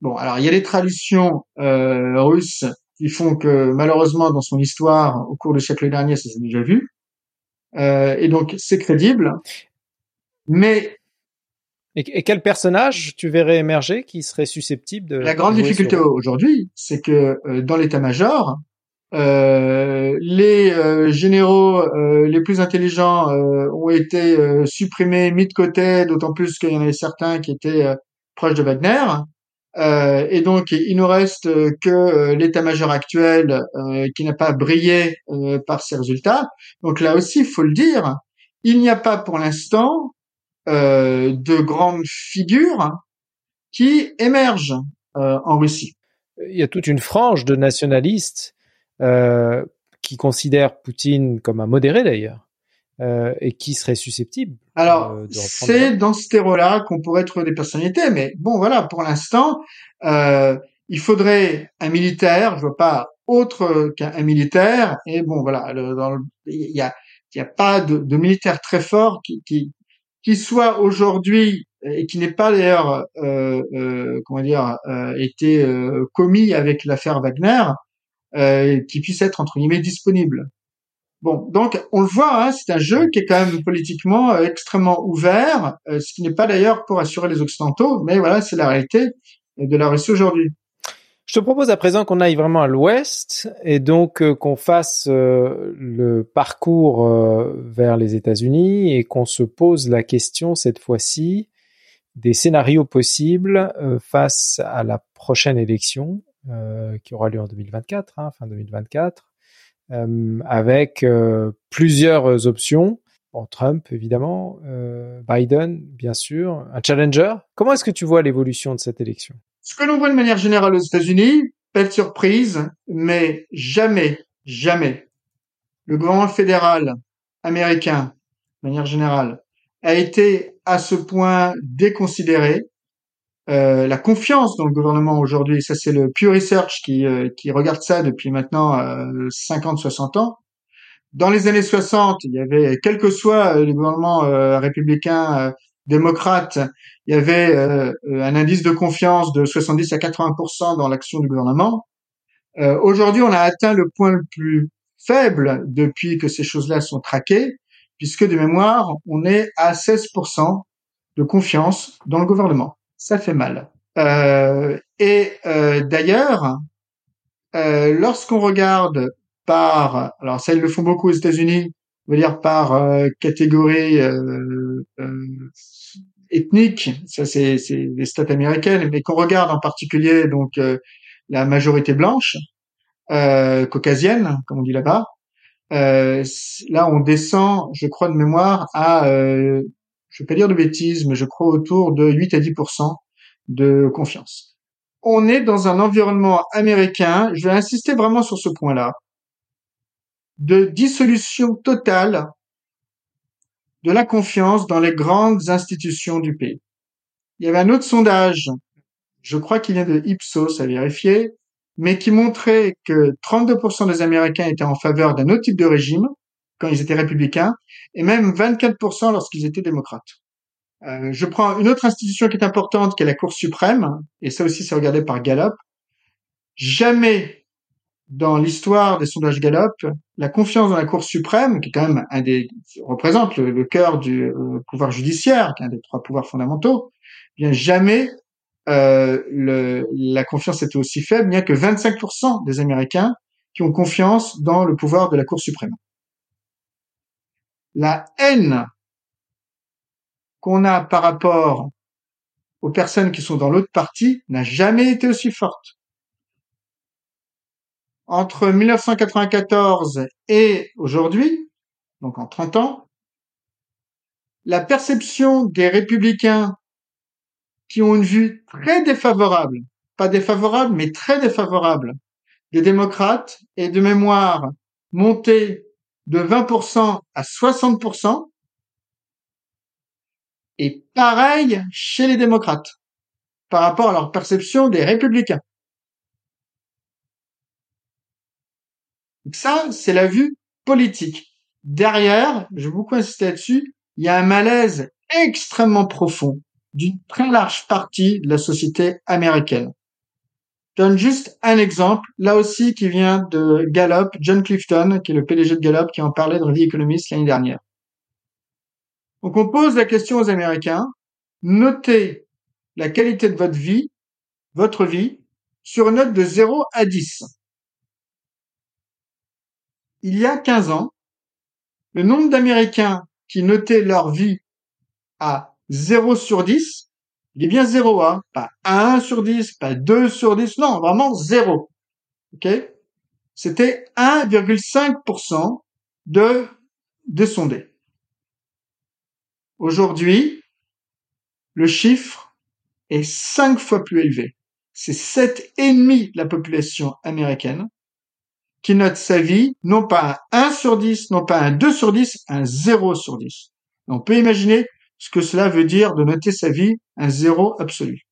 [SPEAKER 2] bon, alors il y a des traditions euh, russes qui font que malheureusement dans son histoire au cours du siècle dernier, ça s'est déjà vu, euh, et donc c'est crédible, mais
[SPEAKER 1] et, quel personnage tu verrais émerger qui serait susceptible de...
[SPEAKER 2] La grande difficulté aujourd'hui, c'est que euh, dans l'état-major, euh, les euh, généraux euh, les plus intelligents ont été supprimés, mis de côté, d'autant plus qu'il y en avait certains qui étaient proches de Wagner. et donc, il nous reste que l'état-major actuel qui n'a pas brillé par ses résultats. Donc là aussi, il faut le dire, il n'y a pas pour l'instant de grandes figures qui émergent en Russie.
[SPEAKER 1] Il y a toute une frange de nationalistes euh, qui considère Poutine comme un modéré d'ailleurs, euh, et qui serait susceptible.
[SPEAKER 2] Alors, euh, c'est dans ce terreau-là qu'on pourrait trouver des personnalités, mais bon, voilà, pour l'instant, euh, il faudrait un militaire, je vois pas autre qu'un militaire, et bon, voilà, il y a, y a pas de, de militaire très fort qui, qui, qui soit aujourd'hui et qui n'est pas d'ailleurs, euh, euh, comment dire, euh, été euh, commis avec l'affaire Wagner, euh, qui puisse être entre guillemets disponible. Bon, donc on le voit, hein, c'est un jeu qui est quand même politiquement euh, extrêmement ouvert, euh, ce qui n'est pas d'ailleurs pour assurer les occidentaux, mais voilà, c'est la réalité de la Russie aujourd'hui.
[SPEAKER 1] Je te propose à présent qu'on aille vraiment à l'ouest et donc qu'on fasse le parcours vers les États-Unis et qu'on se pose la question cette fois-ci des scénarios possibles face à la prochaine élection qui aura lieu en 2024, hein, fin 2024, avec plusieurs options. Trump, évidemment, Biden, bien sûr, un challenger. Comment est-ce que tu vois l'évolution de cette élection?
[SPEAKER 2] Ce que l'on voit de manière générale aux États-Unis, belle surprise, mais jamais, jamais, le gouvernement fédéral américain, de manière générale, a été à ce point déconsidéré. Euh, la confiance dans le gouvernement aujourd'hui, ça c'est le Pew Research qui, euh, qui regarde ça depuis maintenant 50-60 euh, ans. Dans les années 60, il y avait, quel que soit le gouvernement républicain démocrate, il y avait euh, un indice de confiance de 70 à 80% dans l'action du gouvernement. Euh, Aujourd'hui, on a atteint le point le plus faible depuis que ces choses-là sont traquées, puisque de mémoire, on est à 16% de confiance dans le gouvernement. Ça fait mal. Euh, et euh, d'ailleurs, euh, lorsqu'on regarde par, alors ça ils le font beaucoup aux États-Unis, on va dire par euh, catégorie euh, ethnique, ça c'est les stats américaines, mais qu'on regarde en particulier donc euh, la majorité blanche, euh, caucasienne, comme on dit là-bas, euh, là on descend, je crois de mémoire, à, je vais pas dire de bêtises, mais je crois autour de 8 à 10% de confiance. On est dans un environnement américain, je vais insister vraiment sur ce point-là, de dissolution totale de la confiance dans les grandes institutions du pays. Il y avait un autre sondage, je crois qu'il vient de Ipsos à vérifier, mais qui montrait que 32% des Américains étaient en faveur d'un autre type de régime quand ils étaient républicains, et même 24% lorsqu'ils étaient démocrates. Euh, je prends une autre institution qui est importante, qui est la Cour suprême, et ça aussi c'est regardé par Gallup. Jamais dans l'histoire des sondages Gallup, la confiance dans la Cour suprême, qui est quand même un des représente le, cœur du euh, pouvoir judiciaire, qui est un des trois pouvoirs fondamentaux, eh bien jamais euh, le, la confiance était aussi faible. Il n'y a que 25% des Américains qui ont confiance dans le pouvoir de la Cour suprême. La haine qu'on a par rapport aux personnes qui sont dans l'autre partie n'a jamais été aussi forte. Entre 1994 et aujourd'hui, donc en 30 ans, la perception des républicains qui ont une vue très défavorable, pas défavorable, mais très défavorable, des démocrates est de mémoire montée de 20% à 60%, et pareil chez les démocrates par rapport à leur perception des républicains. ça, c'est la vue politique. Derrière, je vais beaucoup insister là-dessus, il y a un malaise extrêmement profond d'une très large partie de la société américaine. Donne juste un exemple, là aussi qui vient de Gallup, John Clifton, qui est le PDG de Gallup, qui en parlait dans The Economist l'année dernière. Donc on pose la question aux Américains, notez la qualité de votre vie, votre vie, sur une note de 0 à 10 il y a 15 ans, le nombre d'Américains qui notaient leur vie à 0 sur 10, il est bien 0, hein, pas 1 sur 10, pas 2 sur 10, non, vraiment 0. Ok? C'était 1,5% de, de sondés. Aujourd'hui, le chiffre est 5 fois plus élevé. C'est 7,5 de la population américaine qui note sa vie, non pas un 1 sur 10, non pas un 2 sur 10, un 0 sur 10. on peut imaginer ce que cela veut dire de noter sa vie un 0 absolu.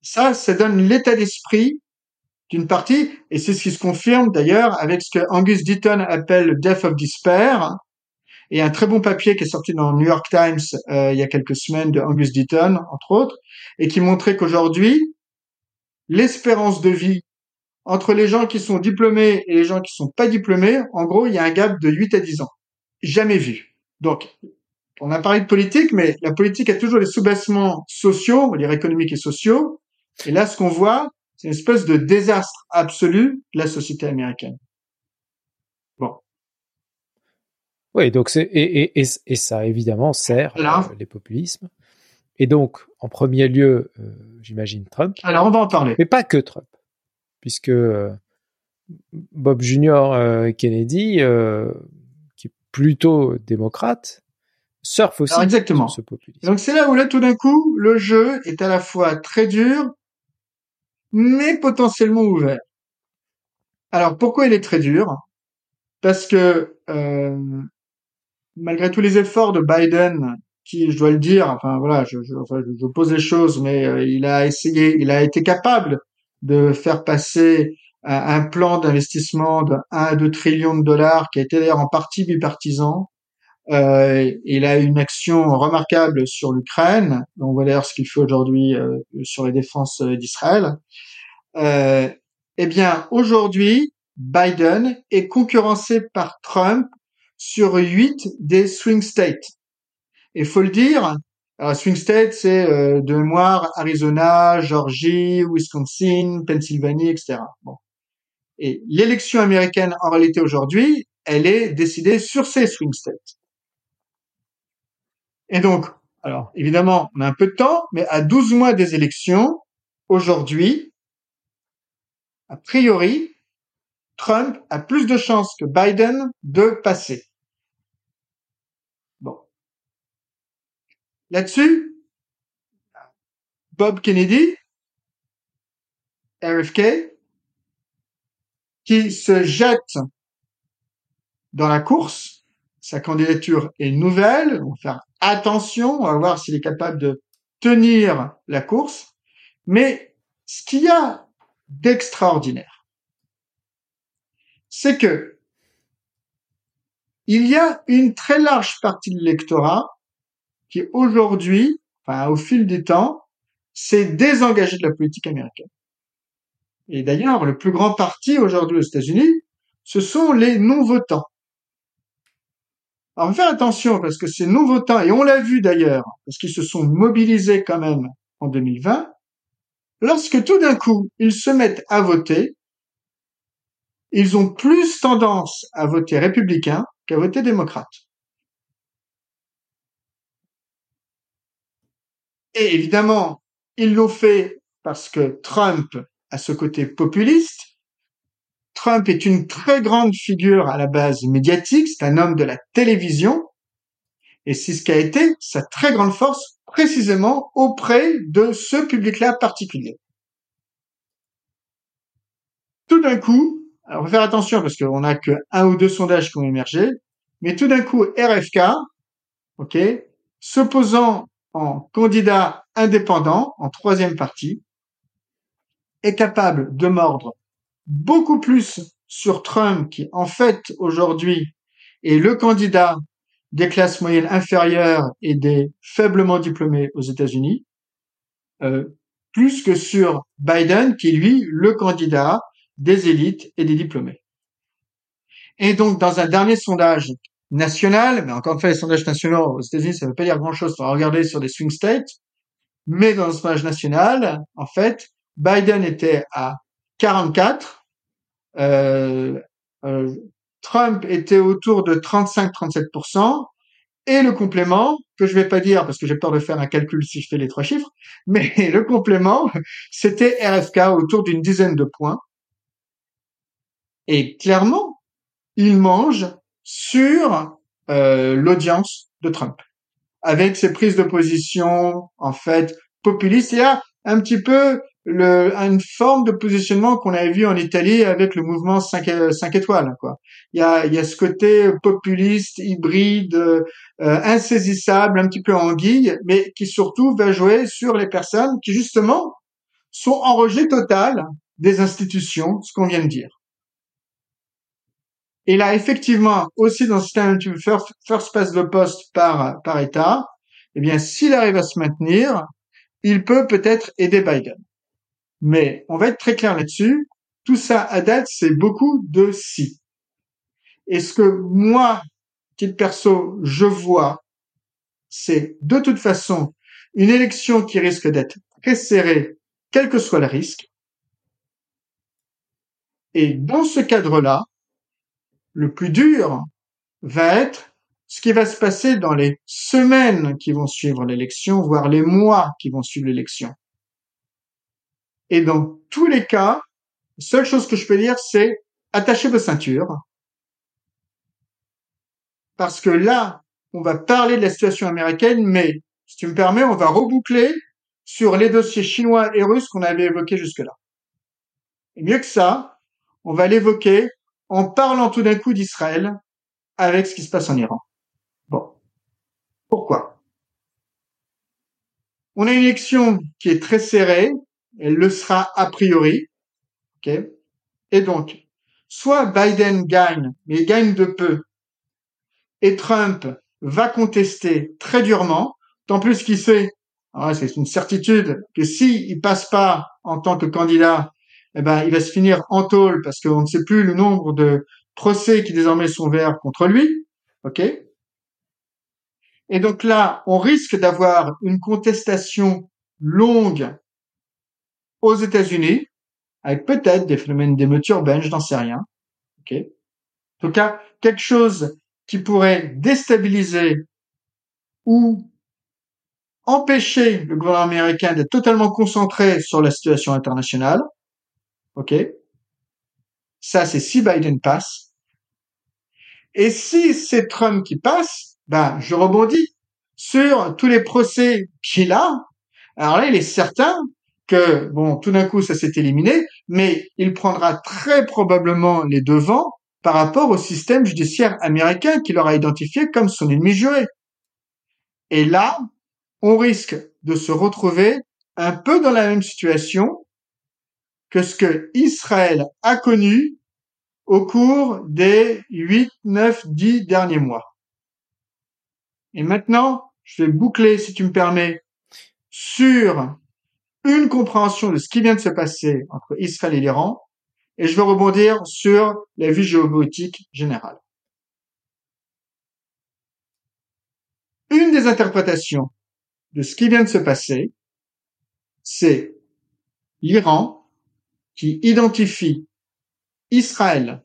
[SPEAKER 2] Ça, ça donne l'état d'esprit d'une partie, et c'est ce qui se confirme d'ailleurs avec ce que Angus Deaton appelle le death of despair, Et un très bon papier qui est sorti dans le New York Times euh, il y a quelques semaines de Angus Deaton, entre autres, et qui montrait qu'aujourd'hui, l'espérance de vie entre les gens qui sont diplômés et les gens qui sont pas diplômés, en gros, il y a un gap de 8 à 10 ans. Jamais vu. Donc, on a parlé de politique, mais la politique a toujours des sous-bassements sociaux, on va dire économiques et sociaux. Et là, ce qu'on voit, c'est une espèce de désastre absolu de la société américaine. Bon.
[SPEAKER 1] Oui, donc c'est et, et, et, ça évidemment sert euh, les populismes. Et donc, en premier lieu, euh, j'imagine Trump.
[SPEAKER 2] Alors, on va en parler.
[SPEAKER 1] Mais pas que Trump, puisque euh, Bob Junior Kennedy, qui est plutôt démocrate, surfe aussi
[SPEAKER 2] Alors exactement.
[SPEAKER 1] sur ce populisme.
[SPEAKER 2] Donc c'est là où là, tout d'un coup, le jeu est à la fois très dur, mais potentiellement ouvert. Alors pourquoi il est très dur? Parce que euh, malgré tous les efforts de Biden, qui, je dois le dire, enfin voilà, je, je, je pose les choses, mais euh, il a essayé, il a été capable de faire passer un, un plan d'investissement de 1 à 2 trillions de dollars, qui a été d'ailleurs en partie bipartisan, euh, il a une action remarquable sur l'Ukraine. On voit d'ailleurs ce qu'il fait aujourd'hui euh, sur les défenses euh, d'Israël. Euh, eh bien, aujourd'hui, Biden est concurrencé par Trump sur huit des swing states. Et faut le dire, swing states, c'est euh, de mémoire Arizona, Georgie, Wisconsin, Pennsylvanie, etc. Bon. Et l'élection américaine, en réalité, aujourd'hui, elle est décidée sur ces swing states. Et donc, alors évidemment, on a un peu de temps, mais à 12 mois des élections, aujourd'hui, a priori, Trump a plus de chances que Biden de passer. Bon. Là-dessus, Bob Kennedy, RFK, qui se jette dans la course. Sa candidature est nouvelle. On va faire attention, on va voir s'il est capable de tenir la course. Mais ce qu'il y a d'extraordinaire, c'est que il y a une très large partie de l'électorat qui aujourd'hui, enfin au fil du temps, s'est désengagé de la politique américaine. Et d'ailleurs, le plus grand parti aujourd'hui aux États-Unis, ce sont les non-votants. Alors, faire attention parce que ces temps, et on l'a vu d'ailleurs, parce qu'ils se sont mobilisés quand même en 2020, lorsque tout d'un coup, ils se mettent à voter, ils ont plus tendance à voter républicain qu'à voter démocrate. Et évidemment, ils l'ont fait parce que Trump a ce côté populiste, Trump est une très grande figure à la base médiatique, c'est un homme de la télévision, et c'est ce qui a été sa très grande force précisément auprès de ce public-là particulier. Tout d'un coup, alors faire attention parce qu'on n'a que un ou deux sondages qui ont émergé, mais tout d'un coup, RFK, ok, s'opposant en candidat indépendant, en troisième partie, est capable de mordre beaucoup plus sur Trump, qui en fait aujourd'hui est le candidat des classes moyennes inférieures et des faiblement diplômés aux États-Unis, euh, plus que sur Biden, qui lui le candidat des élites et des diplômés. Et donc, dans un dernier sondage national, mais encore une fois, les sondages nationaux aux États-Unis, ça ne veut pas dire grand-chose, pour regarder sur des swing states, mais dans un sondage national, en fait, Biden était à 44. Euh, euh, Trump était autour de 35-37%. Et le complément, que je vais pas dire parce que j'ai peur de faire un calcul si je fais les trois chiffres, mais le complément, c'était RFK autour d'une dizaine de points. Et clairement, il mange sur euh, l'audience de Trump, avec ses prises de position en fait populistes. Un petit peu le, une forme de positionnement qu'on avait vu en Italie avec le mouvement 5, étoiles. Quoi. Il, y a, il y a ce côté populiste, hybride, euh, insaisissable, un petit peu anguille, mais qui surtout va jouer sur les personnes qui justement sont en rejet total des institutions, ce qu'on vient de dire. Et là, effectivement, aussi dans le système first, first past the post par, par État, eh bien, s'il arrive à se maintenir, il peut peut-être aider Biden. Mais on va être très clair là-dessus. Tout ça, à date, c'est beaucoup de si. Et ce que moi, titre perso, je vois, c'est de toute façon une élection qui risque d'être très serrée, quel que soit le risque. Et dans ce cadre-là, le plus dur va être ce qui va se passer dans les semaines qui vont suivre l'élection, voire les mois qui vont suivre l'élection. Et dans tous les cas, la seule chose que je peux dire, c'est attachez vos ceintures. Parce que là, on va parler de la situation américaine, mais si tu me permets, on va reboucler sur les dossiers chinois et russes qu'on avait évoqués jusque-là. Et mieux que ça, on va l'évoquer en parlant tout d'un coup d'Israël avec ce qui se passe en Iran. Pourquoi? On a une élection qui est très serrée, elle le sera a priori. ok? Et donc, soit Biden gagne, mais il gagne de peu, et Trump va contester très durement, tant plus qu'il sait, ah c'est une certitude, que s'il il passe pas en tant que candidat, eh ben, il va se finir en tôle parce qu'on ne sait plus le nombre de procès qui désormais sont verts contre lui. OK? Et donc là, on risque d'avoir une contestation longue aux États-Unis, avec peut-être des phénomènes d'émeutes urbaines, je n'en sais rien. en tout cas, quelque chose qui pourrait déstabiliser ou empêcher le gouvernement américain d'être totalement concentré sur la situation internationale. OK Ça, c'est si Biden passe. Et si c'est Trump qui passe, ben, je rebondis sur tous les procès qu'il a. Alors là, il est certain que, bon, tout d'un coup, ça s'est éliminé, mais il prendra très probablement les devants par rapport au système judiciaire américain qu'il aura identifié comme son ennemi juré. Et là, on risque de se retrouver un peu dans la même situation que ce que Israël a connu au cours des 8, 9, 10 derniers mois. Et maintenant, je vais boucler, si tu me permets, sur une compréhension de ce qui vient de se passer entre Israël et l'Iran, et je vais rebondir sur la vue géopolitique générale. Une des interprétations de ce qui vient de se passer, c'est l'Iran qui identifie Israël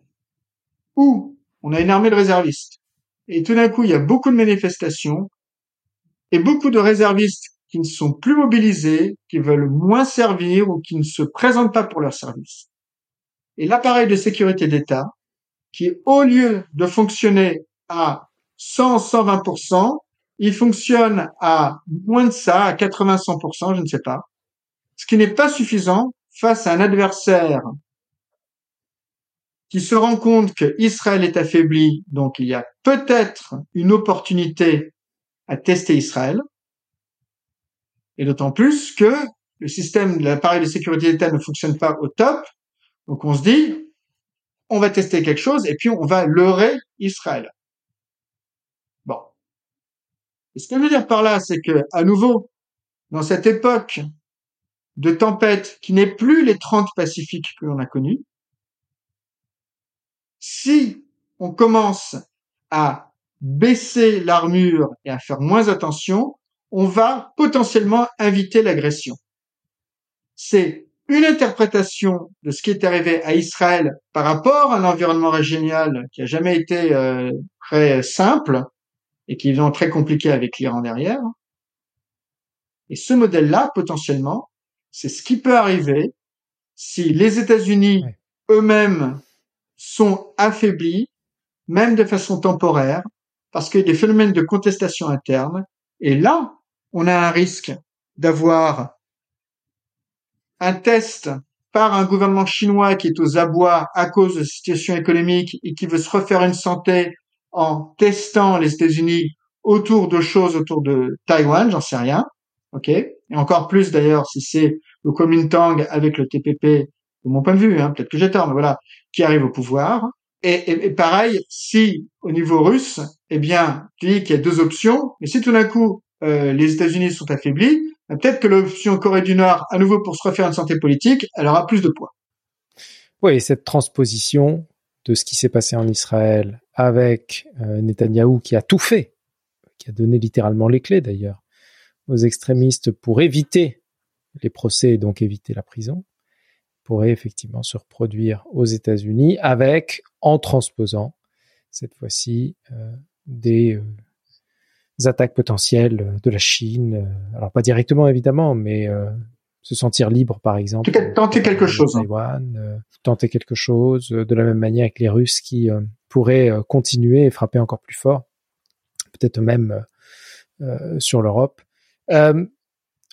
[SPEAKER 2] où on a une armée de réservistes et tout d'un coup il y a beaucoup de manifestations et beaucoup de réservistes qui ne sont plus mobilisés, qui veulent moins servir ou qui ne se présentent pas pour leur service. Et l'appareil de sécurité d'État, qui au lieu de fonctionner à 100, 120%, il fonctionne à moins de ça, à 80, 100%, je ne sais pas. Ce qui n'est pas suffisant face à un adversaire qui se rend compte que Israël est affaibli, donc il y a peut-être une opportunité à tester Israël. Et d'autant plus que le système de l'appareil de sécurité d'État ne fonctionne pas au top. Donc on se dit, on va tester quelque chose et puis on va leurrer Israël. Bon. Ce que je veux dire par là, c'est que, à nouveau, dans cette époque de tempête qui n'est plus les 30 pacifiques que l'on a connus, si on commence à baisser l'armure et à faire moins attention, on va potentiellement inviter l'agression. C'est une interprétation de ce qui est arrivé à Israël par rapport à l'environnement régional qui a jamais été euh, très simple et qui est très compliqué avec l'Iran derrière. Et ce modèle-là, potentiellement, c'est ce qui peut arriver si les États-Unis eux-mêmes sont affaiblis, même de façon temporaire, parce qu'il y a des phénomènes de contestation interne. Et là, on a un risque d'avoir un test par un gouvernement chinois qui est aux abois à cause de la situation économique et qui veut se refaire une santé en testant les États-Unis autour de choses autour de Taïwan, j'en sais rien. Et encore plus d'ailleurs si c'est le Kuomintang avec le TPP de mon point de vue, hein, peut-être que j'ai mais voilà, qui arrive au pouvoir. Et, pareil, si au niveau russe, eh bien, tu dis qu'il y a deux options, mais si tout d'un coup euh, les États-Unis sont affaiblis, ben, peut-être que l'option Corée du Nord, à nouveau pour se refaire une santé politique, elle aura plus de poids.
[SPEAKER 1] Oui, cette transposition de ce qui s'est passé en Israël avec euh, Netanyahou qui a tout fait, qui a donné littéralement les clés d'ailleurs aux extrémistes pour éviter les procès et donc éviter la prison, pourrait effectivement se reproduire aux États-Unis avec, en transposant cette fois-ci, euh, des, euh, attaques potentielles de la Chine. alors pas directement évidemment, mais se sentir libre, par exemple.
[SPEAKER 2] Tenter quelque chose.
[SPEAKER 1] Taïwan, tenter quelque chose de la même manière avec les Russes qui pourraient continuer et frapper encore plus fort, peut-être même sur l'Europe.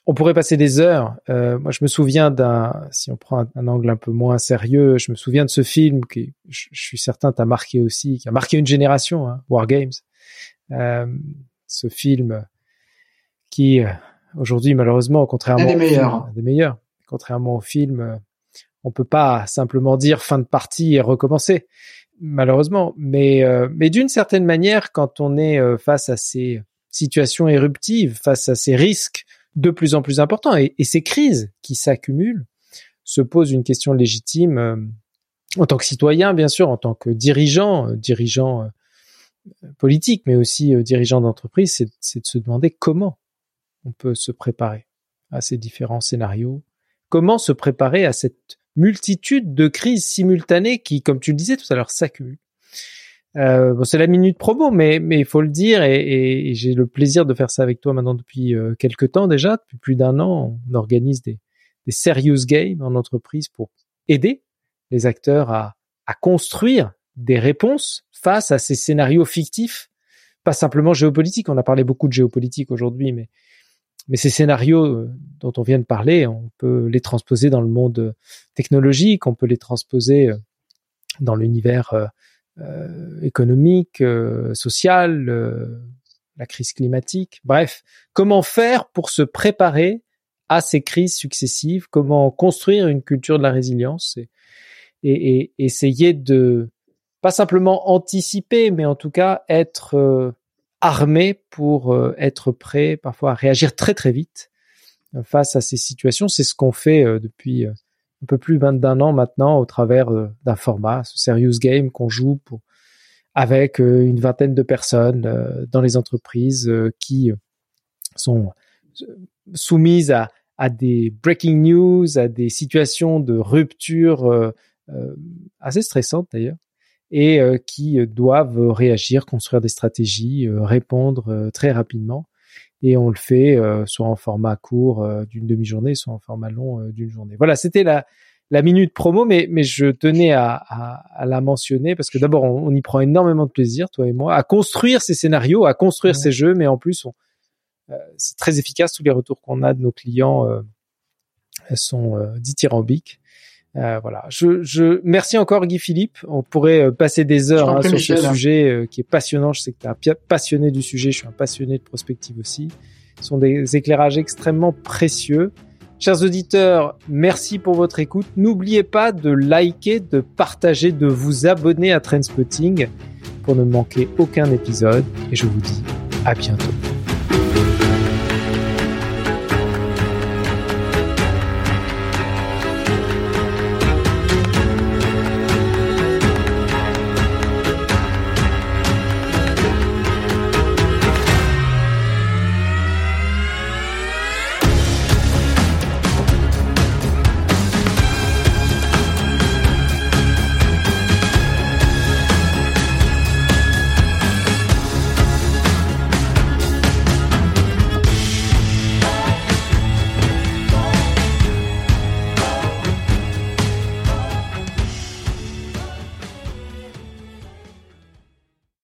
[SPEAKER 1] On pourrait passer des heures. moi, je me souviens d'un, si on prend un, angle un peu moins sérieux, je me souviens de ce film qui, je, suis certain, t'a marqué aussi, qui a marqué une génération, hein, War Games. ce film qui Aujourd'hui, malheureusement, contrairement
[SPEAKER 2] des meilleurs.
[SPEAKER 1] des meilleurs, contrairement au film, euh, on peut pas simplement dire fin de partie et recommencer, malheureusement. Mais euh, mais d'une certaine manière, quand on est euh, face à ces situations éruptives, face à ces risques de plus en plus importants et, ces crises qui s'accumulent, se pose une question légitime en tant que citoyen, bien sûr, en tant que dirigeant, dirigeant politique, mais aussi dirigeant d'entreprise, c'est de se demander comment on peut se préparer à ces différents scénarios. Comment se préparer à cette multitude de crises simultanées qui, comme tu le disais tout à l'heure, s'accumulent euh, c'est la minute promo, mais mais il faut le dire et, j'ai le plaisir de faire ça avec toi maintenant depuis euh, quelques temps déjà, depuis plus d'un an, on organise des, des serious games en entreprise pour aider les acteurs à, à construire des réponses face à ces scénarios fictifs, pas simplement géopolitiques. On a parlé beaucoup de géopolitique aujourd'hui, mais mais ces scénarios euh, dont on vient de parler, on peut les transposer dans le monde euh, technologique, on peut les transposer euh, dans l'univers économique, social, la crise climatique. Bref, comment faire pour se préparer à ces crises successives? Comment construire une culture de la résilience et, et, et essayer de pas simplement anticiper, mais en tout cas être armé pour euh, être prêt parfois à réagir très très vite euh, face à ces situations. C'est ce qu'on fait euh, depuis un peu plus d'un an maintenant au travers d'un format, ce Serious Game qu'on joue pour, avec une vingtaine de personnes dans les entreprises qui sont soumises à, des breaking news, à des situations de rupture assez stressantes d'ailleurs, et euh, qui euh, doivent réagir, construire des stratégies, euh, répondre très rapidement. Et on le fait soit en format court d'une demi-journée, soit en format long d'une journée. Voilà, c'était la, la minute promo, mais, mais je tenais à, à, la mentionner parce que d'abord, on, y prend énormément de plaisir, toi et moi, à construire ces scénarios, à construire ces jeux, mais en plus, c'est très efficace. Tous les retours qu'on a de nos clients sont dithyrambiques. Euh, voilà. Je, je, merci encore Guy Philippe. On pourrait euh, passer des heures hein, sur ce sujet euh, qui est passionnant. Je sais que tu es un passionné du sujet. Je suis un passionné de prospective aussi. Ce sont des éclairages extrêmement précieux. Chers auditeurs, merci pour votre écoute. N'oubliez pas de liker, de partager, de vous abonner à Trendspotting pour ne manquer aucun épisode. Et je vous dis à bientôt.